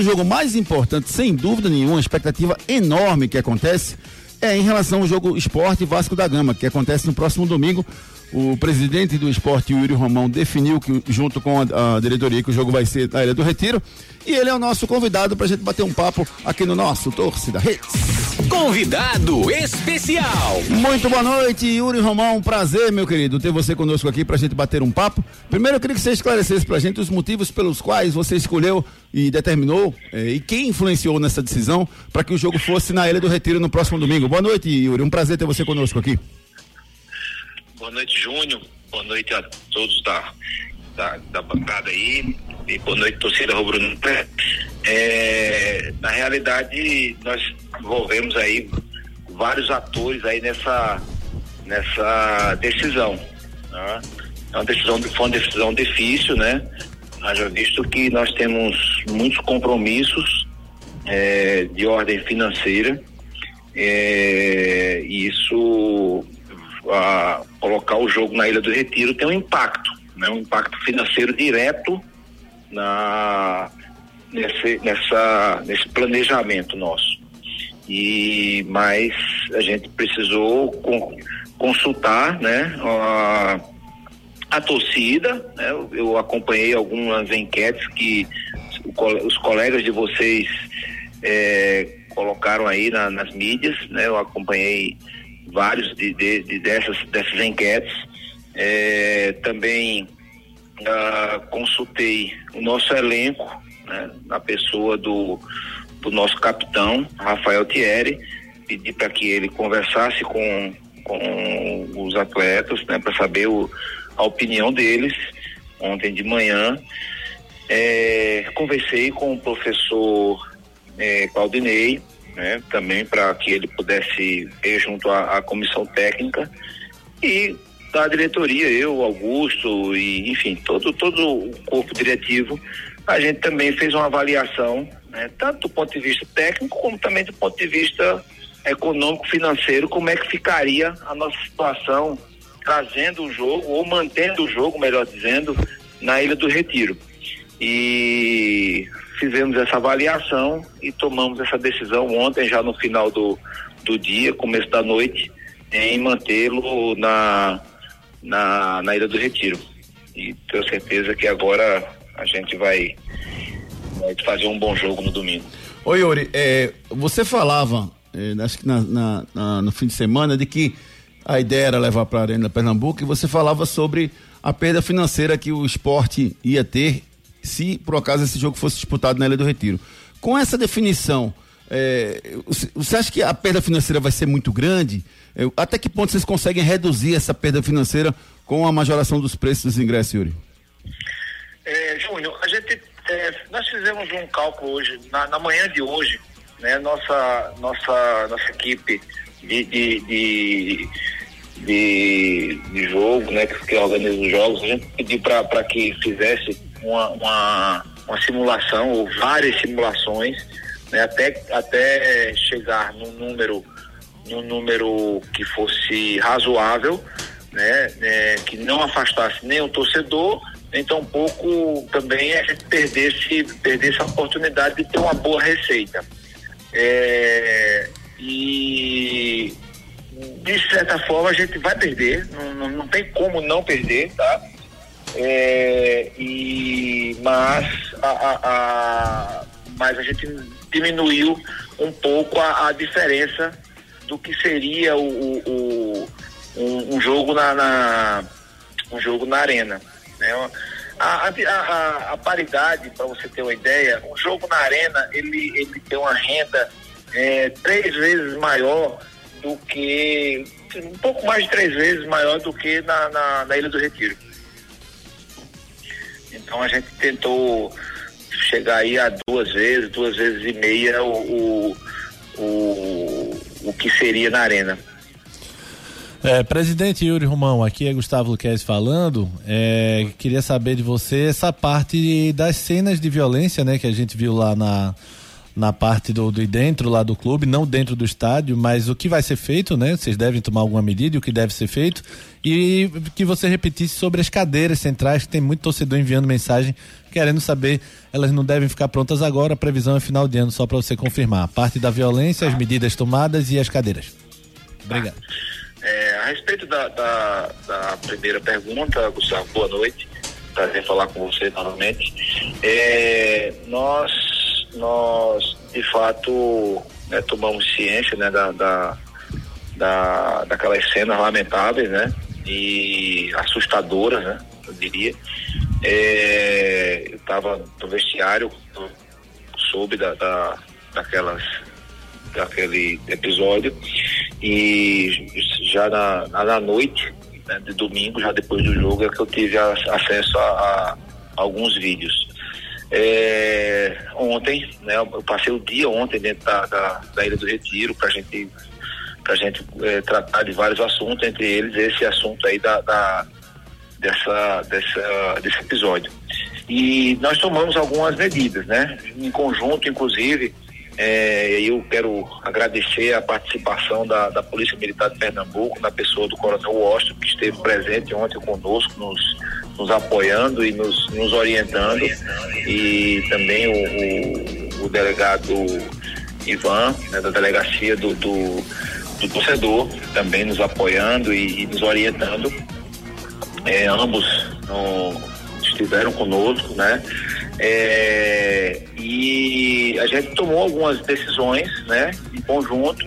O jogo mais importante, sem dúvida nenhuma, expectativa enorme que acontece é em relação ao jogo Esporte Vasco da Gama, que acontece no próximo domingo. O presidente do esporte, Yuri Romão, definiu que, junto com a, a, diretoria, que o jogo vai ser na Ilha do Retiro. E ele é o nosso convidado para a gente bater um papo aqui no nosso Torcida Redes. Convidado especial. Muito boa noite, Yuri Romão. Prazer, meu querido, ter você conosco aqui para a gente bater um papo. Primeiro, eu queria que você esclarecesse para a gente os motivos pelos quais você escolheu e determinou eh, e quem influenciou nessa decisão para que o jogo fosse na Ilha do Retiro no próximo domingo. Boa noite, Yuri. Um prazer ter você conosco aqui. Boa noite, Júnior. Boa noite a todos da, da, da bancada aí. E boa noite, torcida rubro é, Na realidade, nós envolvemos aí vários atores aí nessa, nessa decisão. Né? É uma decisão, foi uma decisão difícil, né? Haja visto que nós temos muitos compromissos é, de ordem financeira. É, e isso a, colocar o jogo na Ilha do Retiro tem um impacto, né? um impacto financeiro direto na, nesse, nessa, nesse planejamento nosso. E, mas a gente precisou com, consultar né, a, a torcida, né, eu, eu acompanhei algumas enquetes que os colegas de vocês é, colocaram aí na, nas mídias, né, eu acompanhei vários de, de, de dessas, dessas enquetes. É, também uh, consultei o nosso elenco, né, na pessoa do, do nosso capitão, Rafael Thierry, pedi para que ele conversasse com, com os atletas, né, para saber o, a opinião deles ontem de manhã. É, conversei com o professor é, Claudinei, né, também para que ele pudesse ver junto à, à comissão técnica e da diretoria, eu, Augusto e enfim, todo, todo o corpo diretivo, a gente também fez uma avaliação, né, tanto do ponto de vista técnico como também do ponto de vista econômico, financeiro, como é que ficaria a nossa situação trazendo o jogo ou mantendo o jogo, melhor dizendo, na Ilha do Retiro. E fizemos essa avaliação e tomamos essa decisão ontem, já no final do, do dia, começo da noite, em mantê-lo na, na, na Ilha do Retiro. E tenho certeza que agora a gente vai, vai fazer um bom jogo no domingo. Oi, Yuri, é, você falava, é, acho que na, na, na, no fim de semana, de que a ideia era levar para a Arena Pernambuco e você falava sobre a perda financeira que o esporte ia ter se por acaso esse jogo fosse disputado na Ilha do Retiro. Com essa definição, é, você acha que a perda financeira vai ser muito grande? É, até que ponto vocês conseguem reduzir essa perda financeira com a majoração dos preços dos ingressos, Yuri? É, Júnior, a gente, é, nós fizemos um cálculo hoje, na, na, manhã de hoje, né, nossa, nossa, nossa equipe de, de, de, de, de jogo, né, que, que organiza os jogos, a gente pediu para que fizesse uma, uma, uma simulação ou várias simulações né, até, até chegar num número, num número que fosse razoável, né, né, que não afastasse nem o torcedor, nem tampouco também a gente perdesse, perdesse a oportunidade de ter uma boa receita. É, e de certa forma a gente vai perder, não, não, não tem como não perder, tá? É, e, mas, a, a, a, mas a gente diminuiu um pouco a, a diferença do que seria o, o, o um, um, jogo na, na, um jogo na arena. Né? A, a, a, paridade, para você ter uma ideia, um jogo na arena ele, ele tem uma renda é, três vezes maior do que um pouco mais de três vezes maior do que na, na, na Ilha do Retiro. Então a gente tentou chegar aí a duas vezes, duas vezes e meia o, o, o, o que seria na arena. É, presidente Yuri Romão, aqui é Gustavo Luquez falando. É, queria saber de você essa parte das cenas de violência, né, que a gente viu lá na, na parte do, do dentro lá do clube, não dentro do estádio, mas o que vai ser feito, né? Vocês devem tomar alguma medida e o que deve ser feito. E que você repetisse sobre as cadeiras centrais, que tem muito torcedor enviando mensagem querendo saber, elas não devem ficar prontas agora, a previsão é final de ano, só para você confirmar. A parte da violência, as medidas tomadas e as cadeiras. Obrigado. É, a respeito da, da, da, primeira pergunta, Gustavo, boa noite. Prazer falar com você novamente. É, nós nós, de fato, né, tomamos ciência né, da, da, da, daquelas cenas lamentáveis, né? E assustadoras, né? Eu diria. É, eu estava no vestiário, soube da, da, daquelas, daquele episódio e já na, na noite né, de domingo, já depois do jogo, é que eu tive acesso a, a alguns vídeos. É, ontem, né, eu passei o dia ontem dentro da, da, da Ilha do Retiro para gente, a gente é, tratar de vários assuntos, entre eles esse assunto aí da, da, dessa, dessa, desse episódio. E nós tomamos algumas medidas, né? Em conjunto, inclusive, é, eu quero agradecer a participação da, da Polícia Militar de Pernambuco, na pessoa do Coronel Washington, que esteve presente ontem conosco, nos nos apoiando e nos, nos orientando e também o, o, o delegado Ivan, né, da delegacia do, do, do, torcedor, também nos apoiando e, e nos orientando. É, ambos no, estiveram conosco, né? É, e a gente tomou algumas decisões, né, em conjunto.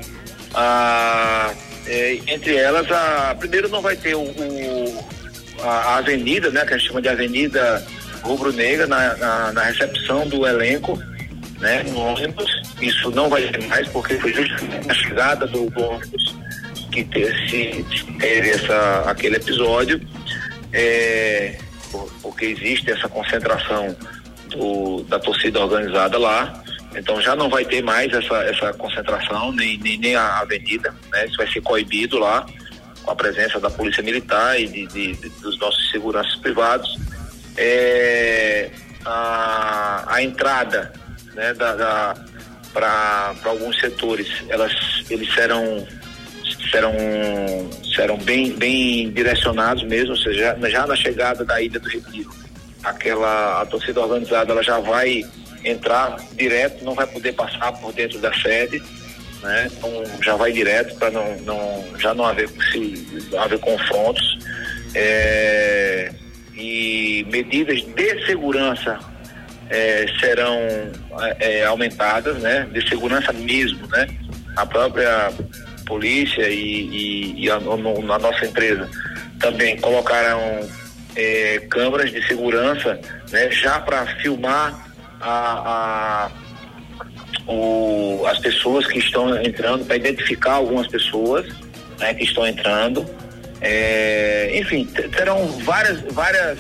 Ah, é, entre elas, a primeiro não vai ter o, o a, avenida, né, que a gente chama de Avenida Rubro-Negra, na, na, na, recepção do elenco, né, no ônibus. Isso não vai ser mais, porque foi justamente a chegada do, do ônibus que teve, teve essa, aquele episódio, é, porque existe essa concentração do, da torcida organizada lá. Então já não vai ter mais essa, essa concentração, nem, nem, nem a avenida, né? Isso vai ser coibido lá com a presença da Polícia Militar e de, de, de dos nossos seguranças privados. É, a, a entrada né, da, da para alguns setores, elas, eles serão serão, serão bem, bem direcionados mesmo, ou seja, já na chegada da Ilha do Retiro, aquela a torcida organizada ela já vai entrar direto, não vai poder passar por dentro da sede né? Então já vai direto para não, não, já não haver, se, haver confrontos. É, e medidas de segurança é, serão é, aumentadas, né? De segurança mesmo, né? A própria polícia e, e, e a, no, nossa empresa também colocaram é, câmeras de segurança, né? Já para filmar a, a o, as pessoas que estão entrando, para identificar algumas pessoas né, que estão entrando. É, enfim, terão várias, várias,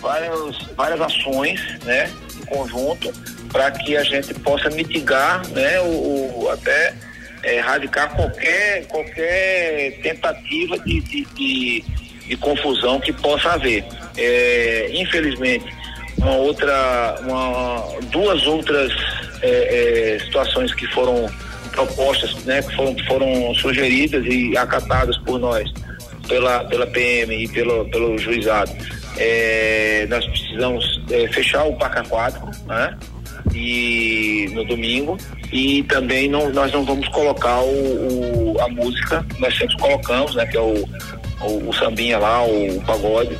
várias, várias ações né, em conjunto para que a gente possa mitigar né, o, o até é, erradicar qualquer, qualquer tentativa de, de, de, de confusão que possa haver. É, infelizmente, uma outra, uma, duas outras é, é, situações que foram propostas, né, que foram, foram sugeridas e acatadas por nós, pela, pela PM e pelo, pelo juizado. É, nós precisamos é, fechar o parque aquático, né? E no domingo e também não, nós não vamos colocar o, o, a música, nós sempre colocamos, né? Que é o, o, o sambinha lá, o, o pagode,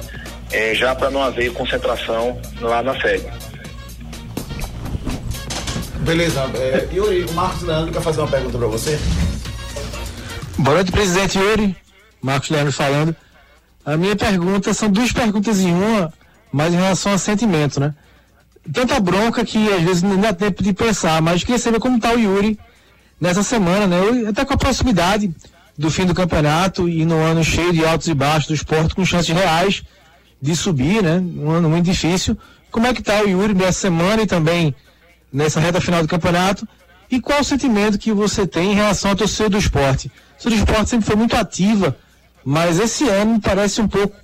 é, já para não haver concentração lá na sede. Beleza. É, Yuri, o Marcos Leandro quer fazer uma pergunta para você. Boa noite, presidente Yuri. Marcos Leandro falando. A minha pergunta são duas perguntas em uma, mas em relação a sentimento, né? Tanta bronca que às vezes não dá tempo de pensar, mas queria saber como está o Yuri nessa semana, né? Até com a proximidade do fim do campeonato e no ano cheio de altos e baixos do esporte, com chances reais de subir, né? Um ano muito difícil. Como é que está o Yuri nessa semana e também nessa reta final do campeonato. E qual o sentimento que você tem em relação à torcida do esporte? A torcida do esporte sempre foi muito ativa, mas esse ano parece um pouco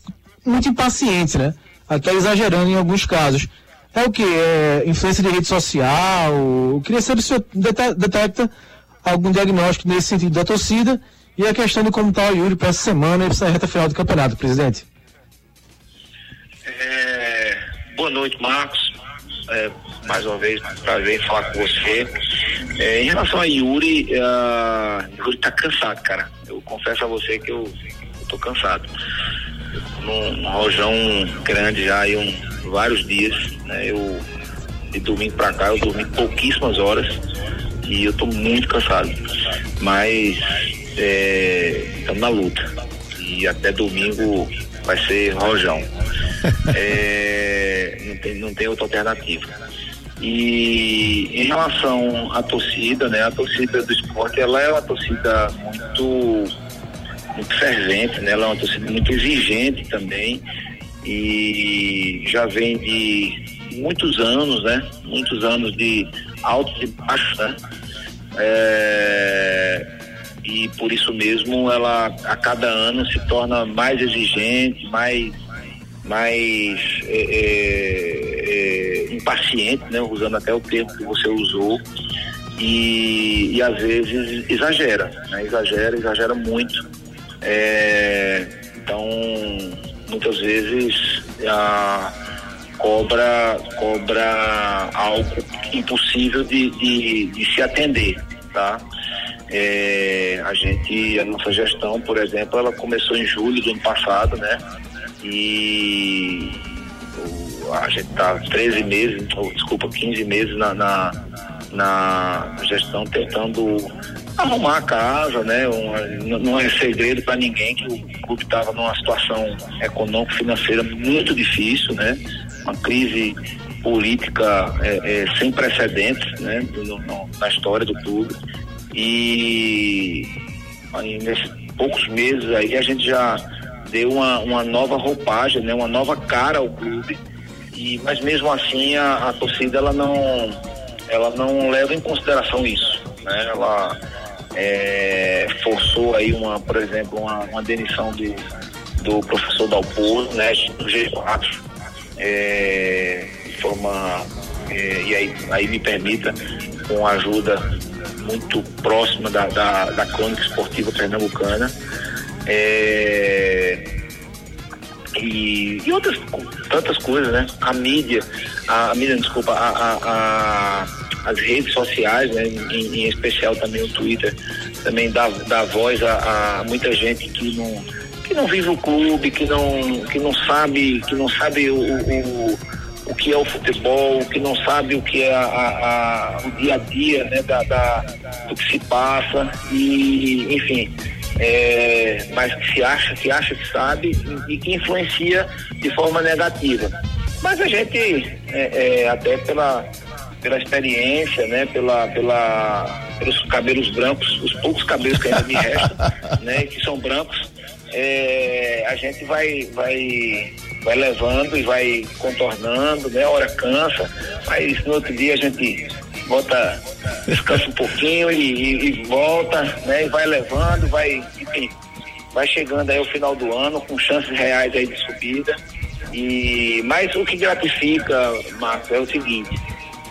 muito impaciente, né? Até exagerando em alguns casos. é o que? É influência de rede social? Eu queria saber se o detecta algum diagnóstico nesse sentido da torcida e a questão de como está o Yuri para essa semana e para essa reta final do campeonato, presidente. É, boa noite, Marcos. É, mais uma vez, prazer em falar com você. É, em relação a Yuri, uh, Yuri tá cansado, cara. Eu confesso a você que eu, eu tô cansado. Num, rojão grande já aí um, vários dias, né? Eu de domingo pra cá eu dormi pouquíssimas horas e eu tô muito cansado. Mas estamos é, na luta. E até domingo vai ser rojão. é, não, tem, não tem outra alternativa. E em relação à torcida, né? A torcida do esporte, ela é uma torcida muito, muito fervente, né? Ela é uma torcida muito exigente também e já vem de muitos anos, né? Muitos anos de altos e baixos, né? É, e por isso mesmo ela a cada ano se torna mais exigente, mais mais é, é, é, impaciente, né? usando até o termo que você usou, e, e às vezes exagera, né? exagera, exagera muito. É, então, muitas vezes a, cobra, cobra algo impossível de, de, de se atender, tá? É, a gente, a nossa gestão, por exemplo, ela começou em julho do ano passado, né? E a gente está 13 meses, ou, desculpa, 15 meses na, na, na, gestão tentando arrumar a casa, né? Uma, não é segredo para ninguém que o clube estava numa situação econômico-financeira muito difícil, né? Uma crise política é, é, sem precedentes, né? No, no, na história do clube. E aí, nesses poucos meses aí a gente já deu uma, uma nova roupagem, né, uma nova cara ao clube. E, mas mesmo assim a, a torcida ela não, ela não leva em consideração isso. Né? Ela é, forçou aí uma, por exemplo, uma, uma demissão do, do professor Dalpozo, né, do G4, é, de forma, é, e aí, aí me permita, com ajuda muito próxima da, da, da crônica esportiva pernambucana, é, e, e, outras tantas coisas, né? A mídia, a, a mídia, desculpa, a, a, a, as redes sociais, né? Em, em, especial também o Twitter, também dá, dá voz a, a, muita gente que não, que não vive o clube, que não, que não sabe, que não sabe o, o, o que é o futebol, que não sabe o que é a, o dia a dia, né? Da, da, do que se passa e, enfim é, mas que se acha, que acha que sabe e, e, que influencia de forma negativa. Mas a gente, é, é, até pela, pela experiência, né, pela, pela, pelos cabelos brancos, os poucos cabelos que ainda me restam, né, que são brancos, é, a gente vai, vai, vai levando e vai contornando, né, a hora cansa, mas no outro dia a gente volta, descansa um pouquinho e, e, e, volta, né? E vai levando, vai, enfim, vai chegando aí ao final do ano com chances reais aí de subida. E, mas o que gratifica, Marcos, é o seguinte,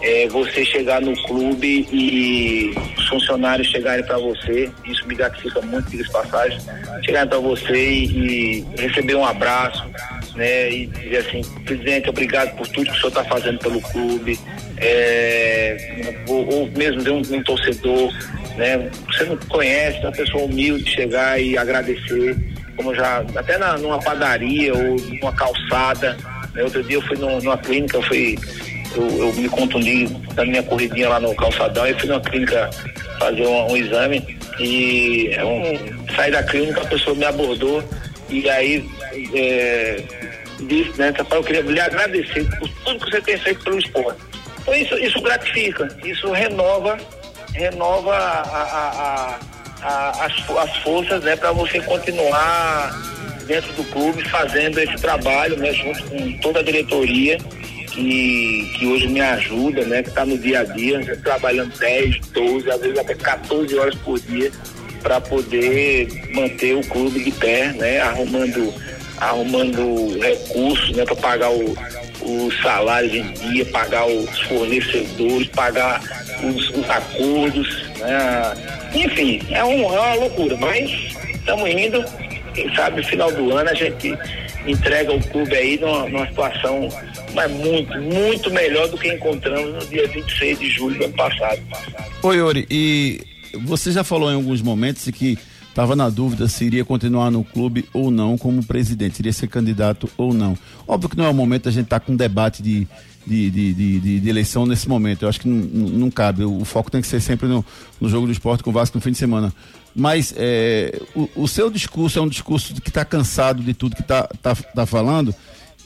é você chegar no clube e os funcionários chegarem para você, isso me gratifica muito, diga passagem, chegarem para você e, e, receber um abraço, né? E dizer assim, presidente, obrigado por tudo que o senhor está fazendo pelo clube, é, ou, ou, mesmo de um, um, torcedor, né? Você não conhece, uma pessoa humilde chegar e agradecer, como já, até na, numa padaria ou numa calçada, né? Outro dia eu fui no, numa clínica, eu fui, eu, eu, me contundi na minha corridinha lá no calçadão, e fui numa clínica fazer um, um exame e é um, saí da clínica, a pessoa me abordou e aí é, disse, né, eu queria lhe agradecer por tudo que você tem feito pelo esporte. Então isso, isso gratifica, isso renova, renova a, a, a, as, as forças né, para você continuar dentro do clube fazendo esse trabalho né, junto com toda a diretoria que, que hoje me ajuda, né, que está no dia a dia, trabalhando 10, 12, às vezes até 14 horas por dia para poder manter o clube de pé, né, arrumando, arrumando recursos né, para pagar o, os salários em dia, pagar os fornecedores, pagar os, os acordos, né? enfim, é, um, é uma loucura, mas estamos indo, quem sabe no final do ano a gente entrega o clube aí numa, numa situação mas muito, muito melhor do que encontramos no dia 26 de julho do ano passado. Oi, Yuri, e você já falou em alguns momentos que estava na dúvida se iria continuar no clube ou não como presidente, iria ser candidato ou não. Óbvio que não é o momento a gente estar tá com um debate de, de, de, de, de, eleição nesse momento. Eu acho que não, não, cabe. O, foco tem que ser sempre no, no, jogo do esporte com o Vasco no fim de semana. Mas é, o, o, seu discurso é um discurso que está cansado de tudo que está tá, tá falando.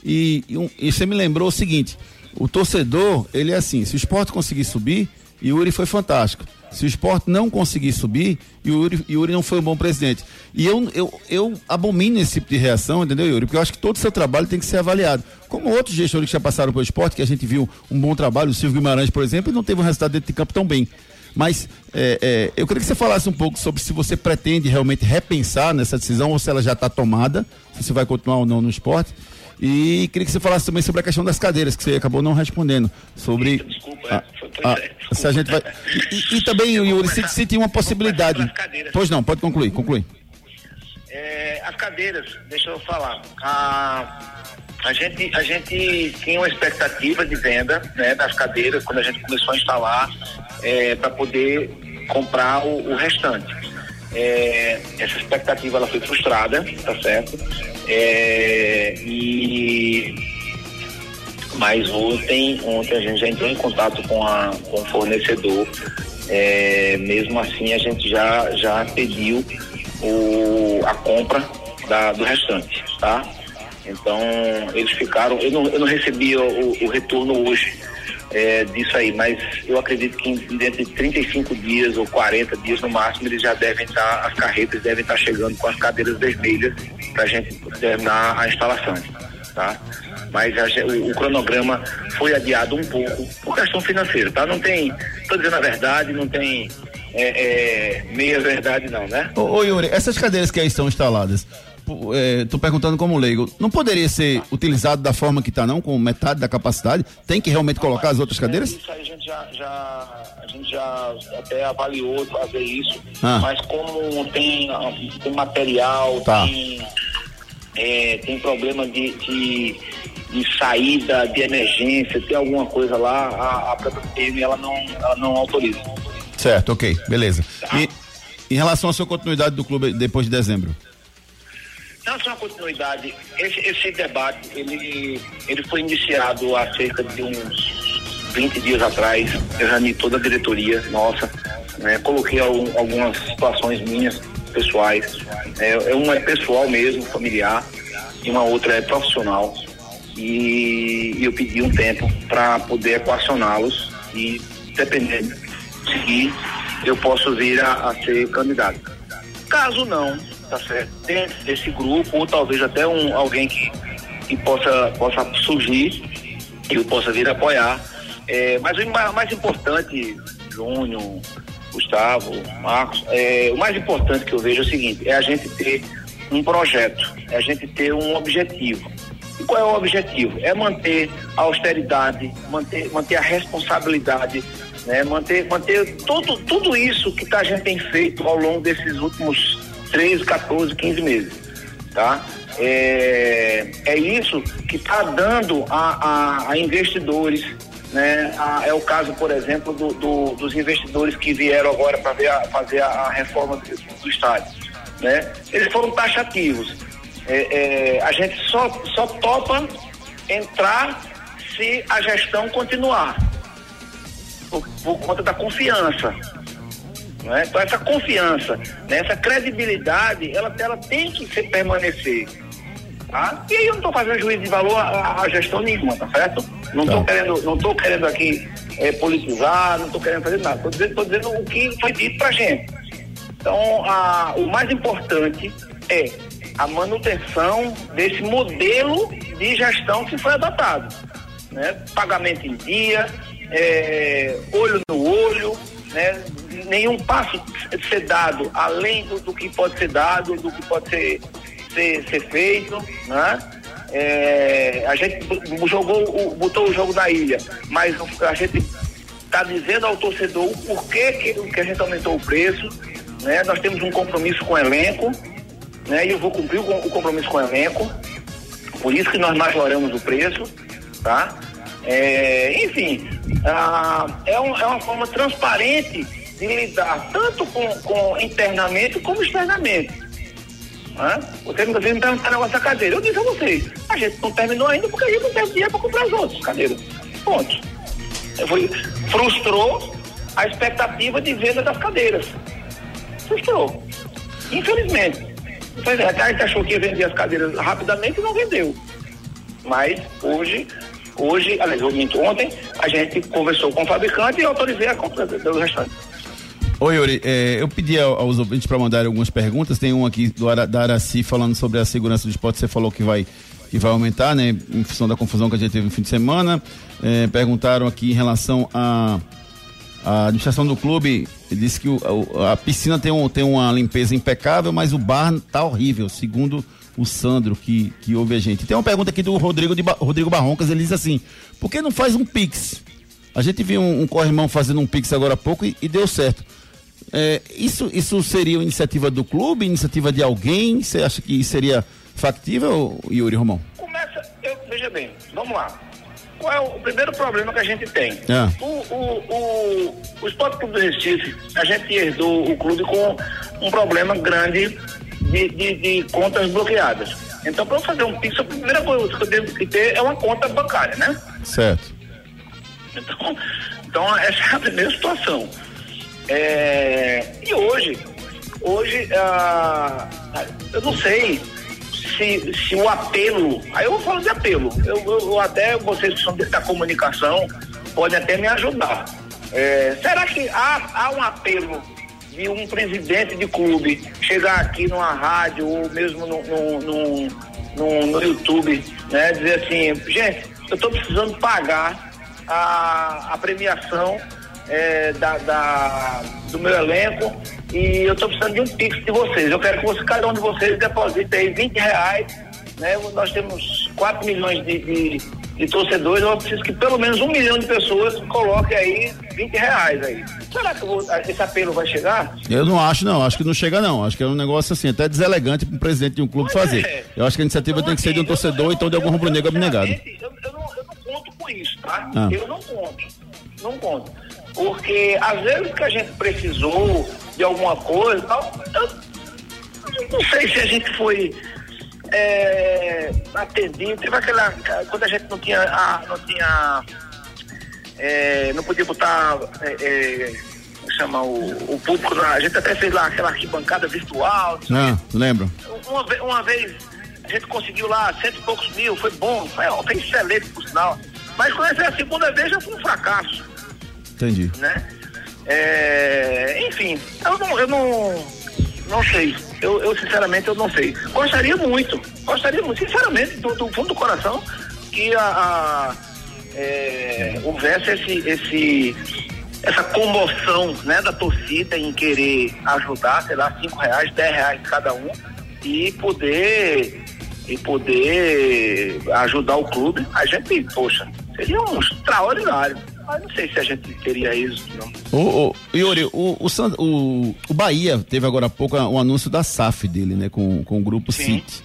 E, e, um, e você me lembrou o seguinte: o torcedor, ele é assim, se o esporte conseguir subir, Yuri foi fantástico. Se o esporte não conseguir subir, Yuri, Yuri não foi um bom presidente. E eu, eu, eu abomino esse tipo de reação, entendeu, Yuri? Porque eu acho que todo o seu trabalho tem que ser avaliado. Como outros gestores que já passaram pelo esporte, que a gente viu um bom trabalho, o Silvio Guimarães, por exemplo, não teve um resultado dentro de campo tão bem. Mas é, é, eu queria que você falasse um pouco sobre se você pretende realmente repensar nessa decisão ou se ela já está tomada, se você vai continuar ou não no esporte. E queria que você falasse também sobre a questão das cadeiras, que você acabou não respondendo. Sobre. Desculpa, a, a, desculpa. se a gente vai. E, e, e também, Yuri, se, se tinha uma possibilidade. Pois não, pode concluir, concluir. É, as cadeiras, deixa eu falar. A, a, gente, a gente tinha uma expectativa de venda né, das cadeiras quando a gente começou a instalar é, para poder comprar o, o restante. É, essa expectativa ela foi frustrada, tá certo? É, e mas ontem, ontem a gente já entrou em contato com, a, com o fornecedor. É, mesmo assim a gente já, já pediu o, a compra da, do restante, tá? Então eles ficaram, eu não, eu não recebi o, o retorno hoje é, disso aí, mas eu acredito que dentro de 35 dias ou 40 dias no máximo eles já devem estar, as carretas devem estar chegando com as cadeiras vermelhas para a gente terminar a instalação, tá? Mas a, o, o, cronograma foi adiado um pouco por questão financeira, tá? Não tem, estou dizendo a verdade, não tem é, é, meia verdade não, né? Ô, ô Yuri, essas cadeiras que aí estão instaladas, estou é, perguntando como leigo, não poderia ser utilizado da forma que está, não, com metade da capacidade? Tem que realmente colocar as outras cadeiras? Isso aí a gente já, já, a gente já até avaliou fazer isso, ah. mas como tem, tem material, tá. tem, é, tem problema de, de, de, saída, de emergência, tem alguma coisa lá, a, a própria PM ela não, ela não autoriza. Certo, ok, beleza. Tá. E em relação à sua continuidade do clube depois de dezembro? Só uma continuidade, esse, esse debate, ele, ele foi iniciado há cerca de uns 20 dias atrás, eu reuni toda a diretoria nossa, né, coloquei algum, algumas situações minhas, pessoais, é, é, uma é pessoal mesmo, familiar, e uma outra é profissional, e, e eu pedi um tempo para poder equacioná-los e, dependendo de seguir, eu posso vir a, a ser candidato. Caso não, tá certo? Dentro desse grupo, ou talvez até um, alguém que, que possa, possa surgir, que eu possa vir apoiar. É, mas o mais importante, Júnior, Gustavo, Marcos, é, o mais importante que eu vejo é o seguinte, é a gente ter um projeto, é a gente ter um objetivo. E qual é o objetivo? É manter a austeridade, manter, manter a responsabilidade, né? manter, manter tudo, tudo isso que a gente tem feito ao longo desses últimos 13, 14, 15 meses, tá? É, é isso que está dando a, a, a, investidores, né? A, é o caso, por exemplo, do, do, dos investidores que vieram agora para fazer a, reforma do, do, estádio, né? Eles foram taxativos. É, é, a gente só, só topa entrar se a gestão continuar, por, por conta da confiança. Né? Então essa confiança, né? essa credibilidade, ela, ela tem que permanecer. Tá? E aí eu não estou fazendo juízo de valor a, a, gestão nenhuma, tá certo? Não estou tá. querendo, não tô querendo aqui é, politizar, não estou querendo fazer nada. Estou dizendo, dizendo o que foi dito pra gente. Então, a, o mais importante é a manutenção desse modelo de gestão que foi adotado. Né? Pagamento em dia, é, olho no olho, né? Nenhum passo ser dado além do, do, que pode ser dado, do que pode ser, ser, ser feito, né? É, a gente jogou, botou o jogo na ilha, mas a gente está dizendo ao torcedor o porquê que, que a gente aumentou o preço. Né? Nós temos um compromisso com o elenco, né? E eu vou cumprir o, o compromisso com o elenco. Por isso que nós majoramos o preço, tá? É, enfim, ah, é, um- é uma forma transparente de lidar tanto com, com como externamente. Né? Você muitas vezes me perguntar negócio da cadeira. Eu disse a vocês, a gente não terminou ainda porque a gente não teve dinheiro para comprar as outras cadeiras. Ponto. Foi, frustrou a expectativa de venda das cadeiras. Frustrou. Infelizmente. Infelizmente, a gente achou que ia vender as cadeiras rapidamente e não vendeu. Mas hoje, hoje, aliás, ontem, a gente conversou com o fabricante e autorizei a compra do restante. Oi, Yuri, é, eu pedi ao- aos ouvintes para mandarem algumas perguntas. Tem um aqui do Ara, da Araci falando sobre a segurança do esporte. Você falou que vai, que vai aumentar, né? Em função da confusão que a gente teve no fim de semana. É, perguntaram aqui em relação a a administração do clube disse que o- o- a piscina tem, um, tem uma limpeza impecável, mas o bar tá horrível, segundo o Sandro, que, que ouve a gente. Tem uma pergunta aqui do Rodrigo, de Rodrigo Barroncas, ele diz assim, por que não faz um Pix? A gente viu um, um corrimão fazendo um Pix agora há pouco e, e deu certo. É, isso, isso seria uma iniciativa do clube, iniciativa de alguém? Você acha que seria factível, Yuri Romão? Começa, eu, veja bem, vamos lá. Qual é o, o primeiro problema que a gente tem? É. O, o, o, o Esporte Clube do Recife, a gente herdou o clube com um problema grande de, de, de contas bloqueadas. Então, para eu fazer um Pix, a primeira coisa que eu devo que ter é uma conta bancária, né? Certo. Então, então essa é a primeira situação. É, e hoje, hoje, ah, eu não sei se, se o apelo, aí eu vou falar de apelo, eu, eu- eu até vocês que são da comunicação podem até me ajudar. É, será que há, há um apelo de um presidente de clube chegar aqui numa rádio ou mesmo no, no, no, no- no YouTube, né, dizer assim, gente, eu estou precisando pagar a, a premiação é, da, da- do meu elenco e eu estou precisando de um pix de vocês. Eu quero que você, cada um de vocês deposite aí 20 reais. Né? Nós temos 4 milhões de, de, de torcedores, eu preciso que pelo menos um milhão de pessoas coloquem aí 20 reais aí. Será que vou- esse apelo vai chegar? Eu não acho, não. Acho que não chega, não. Acho que é um negócio assim, até deselegante para um presidente de um clube Pois fazer. é. Eu acho que a iniciativa tem que ser de um assim, torcedor, eu- então de algum rubro-negro abnegado. Eu, eu não, eu não conto com isso, tá? Ah. Eu não conto. Não conto. Porque às vezes que a gente precisou de alguma coisa tal, eu, não sei se a gente foi é, atendido. Teve aquela. Quando a gente não tinha. ah, não tinha. é, não podia botar. É, é, chama o, o público na, a gente até fez lá aquela arquibancada virtual, Ah, lembro. uma, uma vez a gente conseguiu lá cento e poucos mil, foi bom, foi, foi excelente por sinal. Mas quando essa é a segunda vez já foi um fracasso, Entendi. né? É, enfim, eu não, eu não, não sei. Eu, eu sinceramente eu não sei. Gostaria muito, gostaria muito, sinceramente, do, do fundo do coração, que a, a, é, houvesse esse, esse, essa comoção né, da torcida em querer ajudar, sei lá, cinco reais, dez reais cada um, e poder e poder ajudar o clube, a gente, poxa, seria um extraordinário. Mas não sei se a gente teria isso, não. Ô, ô, Yuri, o, o, o, o Bahia teve agora há pouco um anúncio da SAF dele, né, com, com o grupo Sim. City.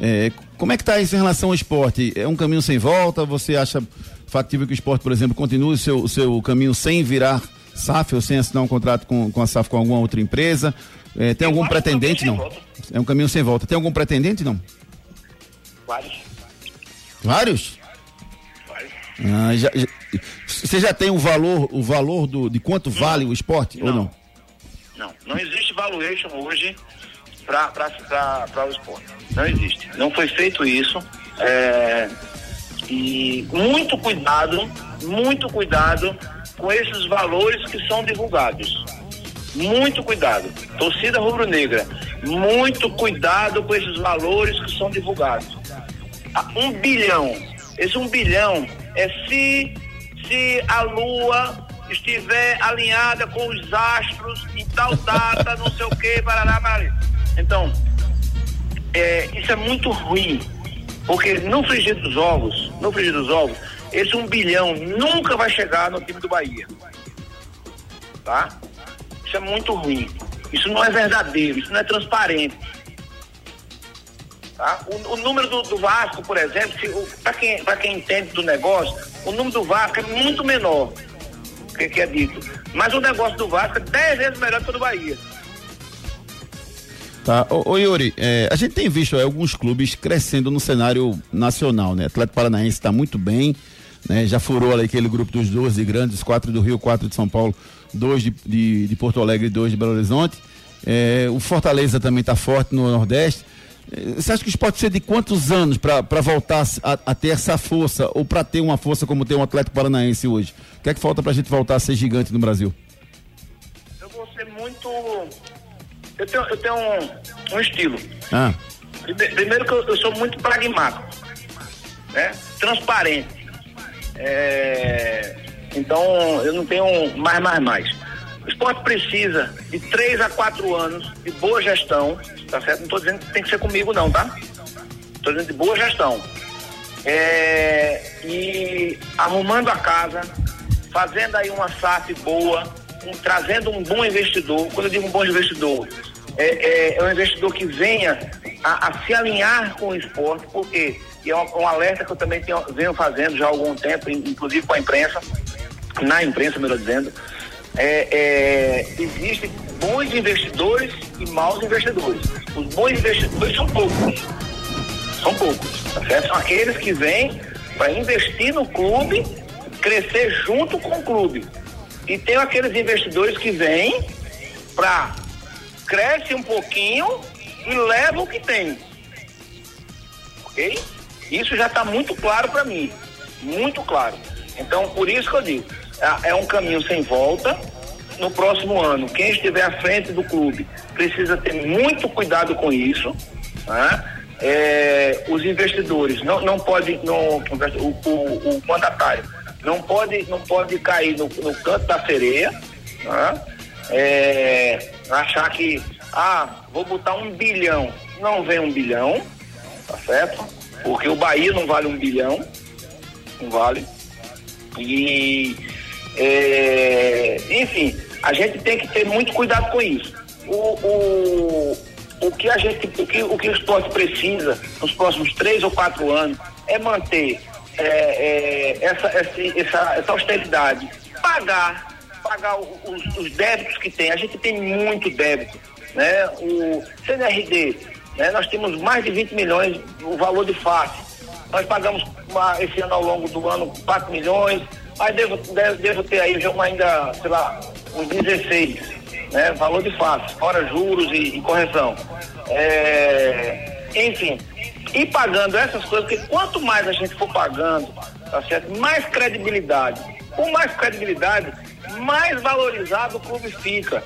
É, como é que tá isso em relação ao esporte? É um caminho sem volta? Você acha factível que o esporte, por exemplo, continue o seu, o seu caminho sem virar SAF ou sem assinar um contrato com, com a SAF com alguma outra empresa? É, tem Eu algum é pretendente? Não. É um caminho sem volta. Tem algum pretendente? Não. Vários. Vários? Ah, já- já- você já tem o valor, o valor do, de quanto vale o esporte ou Não. não? Não, não existe valuation hoje para o esporte. Não existe. Não foi feito isso. é, e muito cuidado, muito cuidado com esses valores que são divulgados. Muito cuidado. Torcida rubro-negra, muito cuidado com esses valores que são divulgados. Ah, Um bilhão. Esse um bilhão é se, se a lua estiver alinhada com os astros em tal data, não sei o que, parará, parará. Então, é, isso é muito ruim. Porque no frigir dos ovos, no frigir dos ovos, esse um bilhão nunca vai chegar no time do Bahia. Tá? Isso é muito ruim. Isso não é verdadeiro, isso não é transparente. Tá? O, o número do, do, Vasco, por exemplo, para quem, quem entende do negócio, o número do Vasco é muito menor que, que é dito. Mas o negócio do Vasco é 10 vezes melhor que o do Bahia. Tá. Ô, ô Yuri, é, a gente tem visto é, alguns clubes crescendo no cenário nacional, né? Atlético Paranaense está muito bem, né? Já furou ali aquele grupo dos 12 grandes, quatro do Rio, quatro de São Paulo, dois de, de, de Porto Alegre e dois de Belo Horizonte. É, o Fortaleza também está forte no Nordeste. Você acha que isso pode ser de quantos anos para voltar a, a, ter essa força, ou para ter uma força como tem um Atlético Paranaense hoje? O que é que falta para a gente voltar a ser gigante no Brasil? Eu vou ser muito eu tenho, eu tenho um, um estilo. Ah. Primeiro que eu, eu, sou muito pragmático, né? Transparente. É, então eu não tenho mais, mais, mais. O esporte precisa de três a quatro anos de boa gestão, tá certo? Não estou dizendo que tem que ser comigo não, tá? Estou dizendo de boa gestão. É, e arrumando a casa, fazendo aí uma SAF boa, um, trazendo um bom investidor. Quando eu digo um bom investidor, é, é, é um investidor que venha a, a, se alinhar com o esporte, porque e é um, um, alerta que eu também tenho, venho fazendo já há algum tempo, inclusive com a imprensa, na imprensa, melhor dizendo, é, é, existem bons investidores e maus investidores. Os bons investidores são poucos. São poucos, tá? São aqueles que vêm para investir no clube, crescer junto com o clube. E tem aqueles investidores que vêm para cresce um pouquinho e leva o que tem. Ok? Isso já está muito claro para mim. Muito claro. Então, por isso que eu digo, é, é um caminho sem volta. No próximo ano, quem estiver à frente do clube precisa ter muito cuidado com isso. Né? É, os investidores não, não podem, não, o, o, o mandatário não pode, não pode cair no, no canto da sereia, né? é, achar que, ah, vou botar um bilhão. Não vem um bilhão, tá certo? Porque o Bahia não vale um bilhão, não vale. E, é, enfim, a gente tem que ter muito cuidado com isso. O, o, o que a gente, o que, o que o esporte precisa nos próximos três ou quatro anos é manter é, é, essa, essa, essa austeridade, pagar, pagar os, os, débitos que tem. A gente tem muito débito. Né? O CNRD, né? nós temos mais de 20 milhões o valor de face. Nós pagamos uma, esse ano ao longo do ano 4 milhões, mas devo, devo, devo ter aí já ainda, sei lá, uns 16, né? Valor de face, fora juros e, e correção. É, enfim, e pagando essas coisas, porque quanto mais a gente for pagando, tá certo? Mais credibilidade. Com mais credibilidade, mais valorizado o clube fica.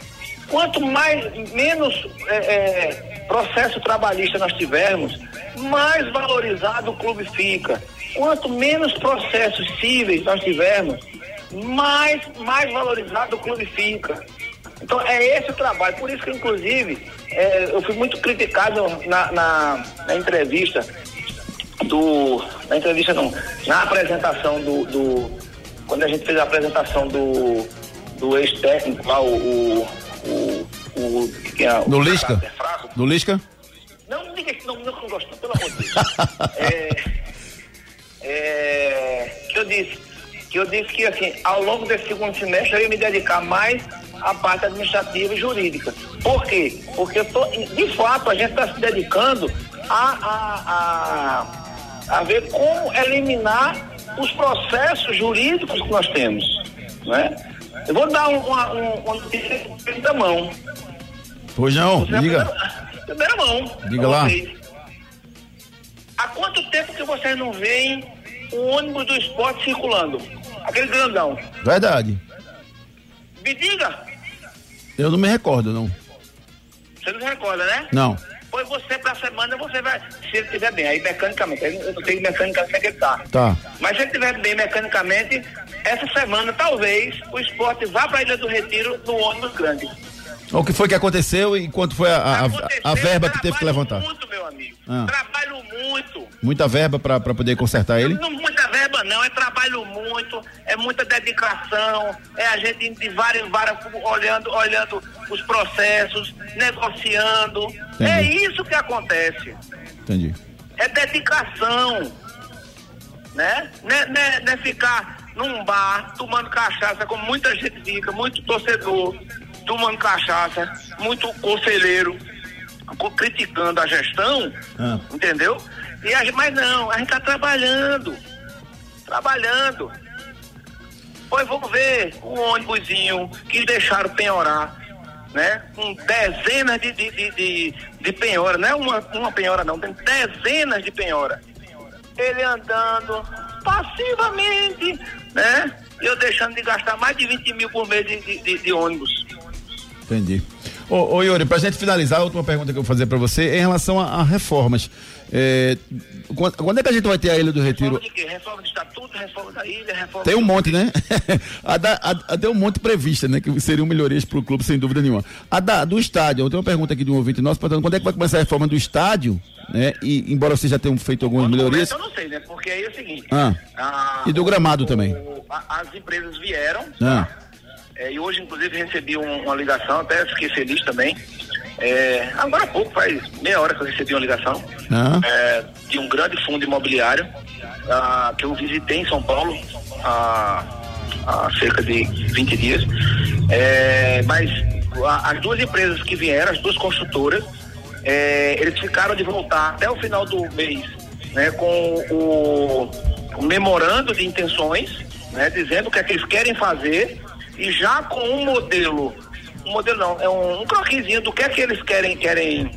Quanto mais menos é, é, processo trabalhista nós tivermos, mais valorizado o clube fica. Quanto menos processos cíveis nós tivermos, mais, mais valorizado o clube fica. Então é esse o trabalho. Por isso que, inclusive, é, eu fui muito criticado na, na, na, entrevista do. Na entrevista não, na apresentação do, do. Quando a gente fez a apresentação do, do ex-técnico lá, o. o, o, o que é, do Lisca? Do Lisca? Não, não diga esse nome, não, não gosto, pelo amor de Deus. é, é, que eu disse, que eu disse que assim, ao longo desse segundo semestre eu ia me dedicar mais a parte administrativa e jurídica. Por quê? Porque tô, de fato a gente está se dedicando a, a, a, a, ver como eliminar os processos jurídicos que nós temos. Né? Eu vou dar uma, uma notícia da mão. Pois não, Você diga. Primeira, primeira mão. Diga lá. Vocês. Há quanto tempo que vocês não veem o ônibus do esporte circulando? Aquele grandão. Verdade. Me diga. Eu não me recordo, não. Você não se recorda, né? Não. Pois você, pra semana, você vai. Se ele estiver bem, aí mecanicamente, eu não sei mecanicamente é que ele tá. Tá. Mas se ele estiver bem mecanicamente, essa semana, talvez, o esporte vá pra Ilha do Retiro no ônibus grande. O que foi que aconteceu e quanto foi a, a, a, verba que teve que levantar? muito, meu amigo. Ah. Trabalho muito. Muita verba para poder consertar ele? Não, muita verba não, é trabalho muito, é muita dedicação, é a gente de várias várias olhando, olhando os processos, negociando. Entendi. É isso que acontece. Entendi. É dedicação. Né? Não é, não é- não é ficar num bar tomando cachaça, como muita gente fica, muito torcedor tomando cachaça, muito conselheiro co- criticando a gestão, Ah. entendeu? E a mas não, a gente está trabalhando. Trabalhando. Pois vamos ver o ônibusinho que deixaram penhorar, né? Com dezenas de, de, de, de, de penhora, não é uma, uma penhora não, tem dezenas de penhora. Ele andando passivamente, né? E eu deixando de gastar mais de 20 mil por mês de, de- de ônibus. Entendi. Ô, ô Yuri, pra gente finalizar, a última pergunta que eu vou fazer pra você é em relação a, a reformas. É, quando, quando é que a gente vai ter a Ilha do Retiro? Reforma de quê? Reforma de estatuto, reforma da ilha, reforma Tem um monte, né? a, da, a, a tem um monte prevista, né? Que seriam melhorias pro clube, sem dúvida nenhuma. A da, do estádio, eu tenho uma pergunta aqui de um ouvinte nosso, perguntando quando é que vai começar a reforma do estádio, né? E embora vocês já tenham feito algumas Quando melhorias. começa, Eu não sei, né? Porque aí é o seguinte. Ah. a- E do gramado o- também. as empresas vieram. Ah. É, e hoje, inclusive, recebi um- uma ligação, até fiquei feliz também. É, agora há pouco, faz meia hora que eu recebi uma ligação Ah. é, de um grande fundo imobiliário ah, que eu visitei em São Paulo há, há cerca de 20 dias. É, mas a- as duas empresas que vieram, as duas construtoras, é, eles ficaram de voltar até o final do mês né, com o, o memorando de intenções, né, dizendo o que é que eles querem fazer e já com um modelo, um modelo não, é um, um croquisinho do que é que eles querem, querem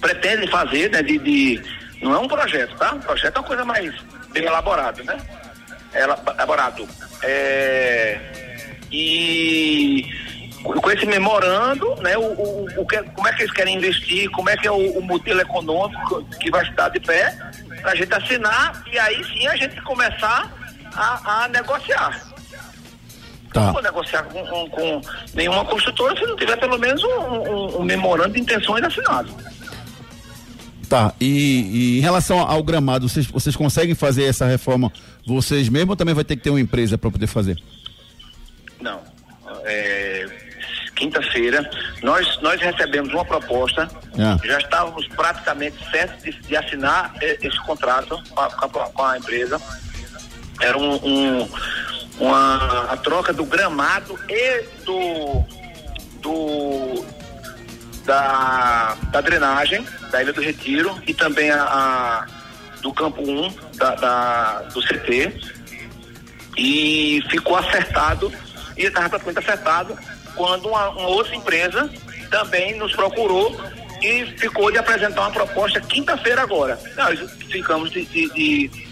pretendem fazer, né, de, de- não é um projeto, tá? Um projeto é uma coisa mais bem elaborada, né? Ela- Elaborado. É, e com esse memorando, né, o, o, o que, como é que eles querem investir, como é que é o, o modelo econômico que vai estar de pé, pra gente assinar e aí sim a gente começar a, a negociar. Tá. Não vou negociar com, com- com nenhuma construtora se não tiver pelo menos um, um- um memorando de intenções assinado. Tá. E, e em relação ao gramado, vocês, vocês conseguem fazer essa reforma vocês mesmos ou também vai ter que ter uma empresa para poder fazer? Não. É, Quinta-feira, nós, nós recebemos uma proposta, Ah. já estávamos praticamente certos de, de assinar eh, esse contrato com a, com a- com a empresa. Era um, um- uma a troca do gramado e do, do da, da drenagem da Ilha do Retiro e também a, a- do campo 1 da, da- do CT e ficou acertado e estava praticamente acertado quando uma, uma outra empresa também nos procurou e ficou de apresentar uma proposta quinta-feira agora. Nós ficamos de, de, de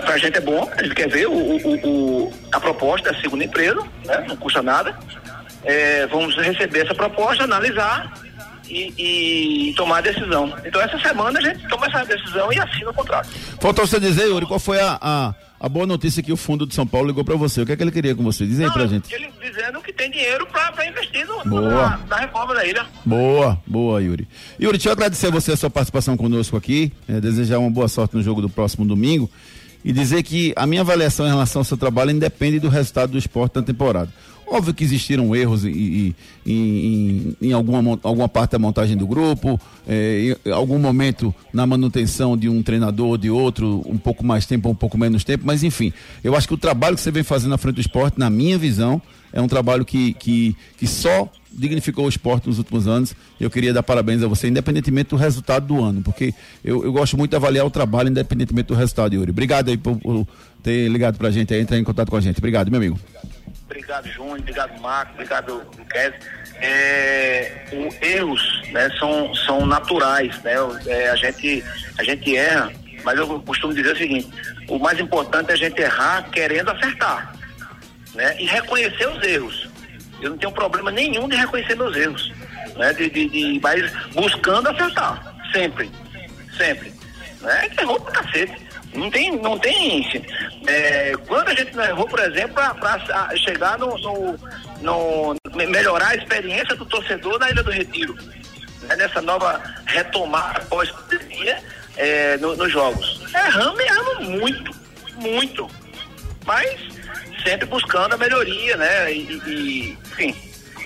para a gente é bom, a gente quer ver o, o- o- a proposta da segunda empresa, né? não custa nada. É, vamos receber essa proposta, analisar e, e tomar a decisão. Então essa semana a gente toma essa decisão e assina o contrato. Faltou você dizer, Yuri, qual foi a, a, a boa notícia que o Fundo de São Paulo ligou para você? O que é que ele queria com você? Diz aí pra Não, gente. Ele dizendo que tem dinheiro para investir no, Boa. na, na reforma da ilha. Boa, boa, Yuri. Yuri, deixa eu agradecer a você a sua participação conosco aqui, eh, desejar uma boa sorte no jogo do próximo domingo e dizer que a minha avaliação em relação ao seu trabalho independe do resultado do esporte na temporada. Óbvio que existiram erros e, em, em alguma, alguma parte da montagem do grupo, eh, em algum momento na manutenção de um treinador de outro, um pouco mais tempo um pouco menos tempo, mas enfim, eu acho que o trabalho que você vem fazendo na frente do esporte, na minha visão, é um trabalho que, que, que só dignificou o esporte nos últimos anos. Eu queria dar parabéns a você, independentemente do resultado do ano, porque eu, eu gosto muito de avaliar o trabalho, independentemente do resultado, Yuri. Obrigado aí por, por ter ligado pra gente aí, entrar em contato com a gente. Obrigado, meu amigo. Obrigado, Júnior. Obrigado, Marco. Obrigado, Kézia. É, erros né, são, são naturais. Né? É, a, gente, a gente erra, mas eu costumo dizer o seguinte: o mais importante é a gente errar querendo acertar né? e reconhecer os erros. Eu não tenho problema nenhum de reconhecer meus erros, né? de, de, de- mas buscando acertar, sempre. Sempre. Né? Errou pra cacete. Não tem, não tem. É, quando a gente não errou, por exemplo, para chegar no, no, no- me- melhorar a experiência do torcedor na Ilha do Retiro. Né? Nessa nova retomada pós-pandemia, é, no- nos jogos. Erramos, erramos muito, muito. Mas sempre buscando a melhoria, né? E, e- enfim.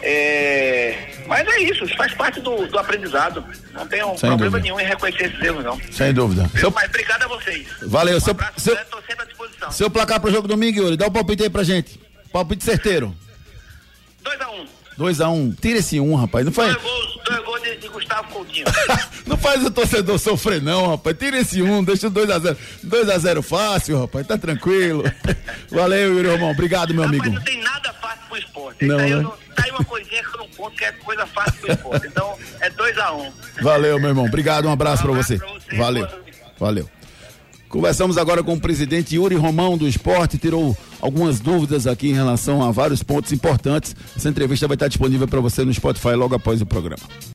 É, mas é isso, isso faz parte do, do aprendizado. Não tenho Sem problema dúvida. nenhum em reconhecer esses erros, não. Sem dúvida. Seu, Mas obrigado a vocês. valeu. Um Seu, abraço, seu, estou sempre à disposição. seu placar pro jogo domingo, Yuri. Dá o palpite aí pra gente. Palpite certeiro. 2x1. 2x1. Tira esse 1, rapaz. Não faz, Dois gols, dois gols de, de Gustavo Coutinho. não faz o torcedor sofrer, não, rapaz. Tira esse 1, deixa o 2x0. 2x0 fácil, rapaz. Tá tranquilo. Valeu, Yuri Romão. Obrigado, meu amigo. Rapaz, não tem nada fácil pro esporte. Não, né? não- tá aí uma coisinha que eu não conto que é coisa fácil pro esporte. Então, é 2x1. Valeu, meu irmão. Obrigado, um abraço pra abraço você. pra você, Valeu. Valeu. Conversamos agora com o presidente Yuri Romão do esporte, tirou algumas dúvidas aqui em relação a vários pontos importantes. Essa entrevista vai estar disponível para você no Spotify logo após o programa.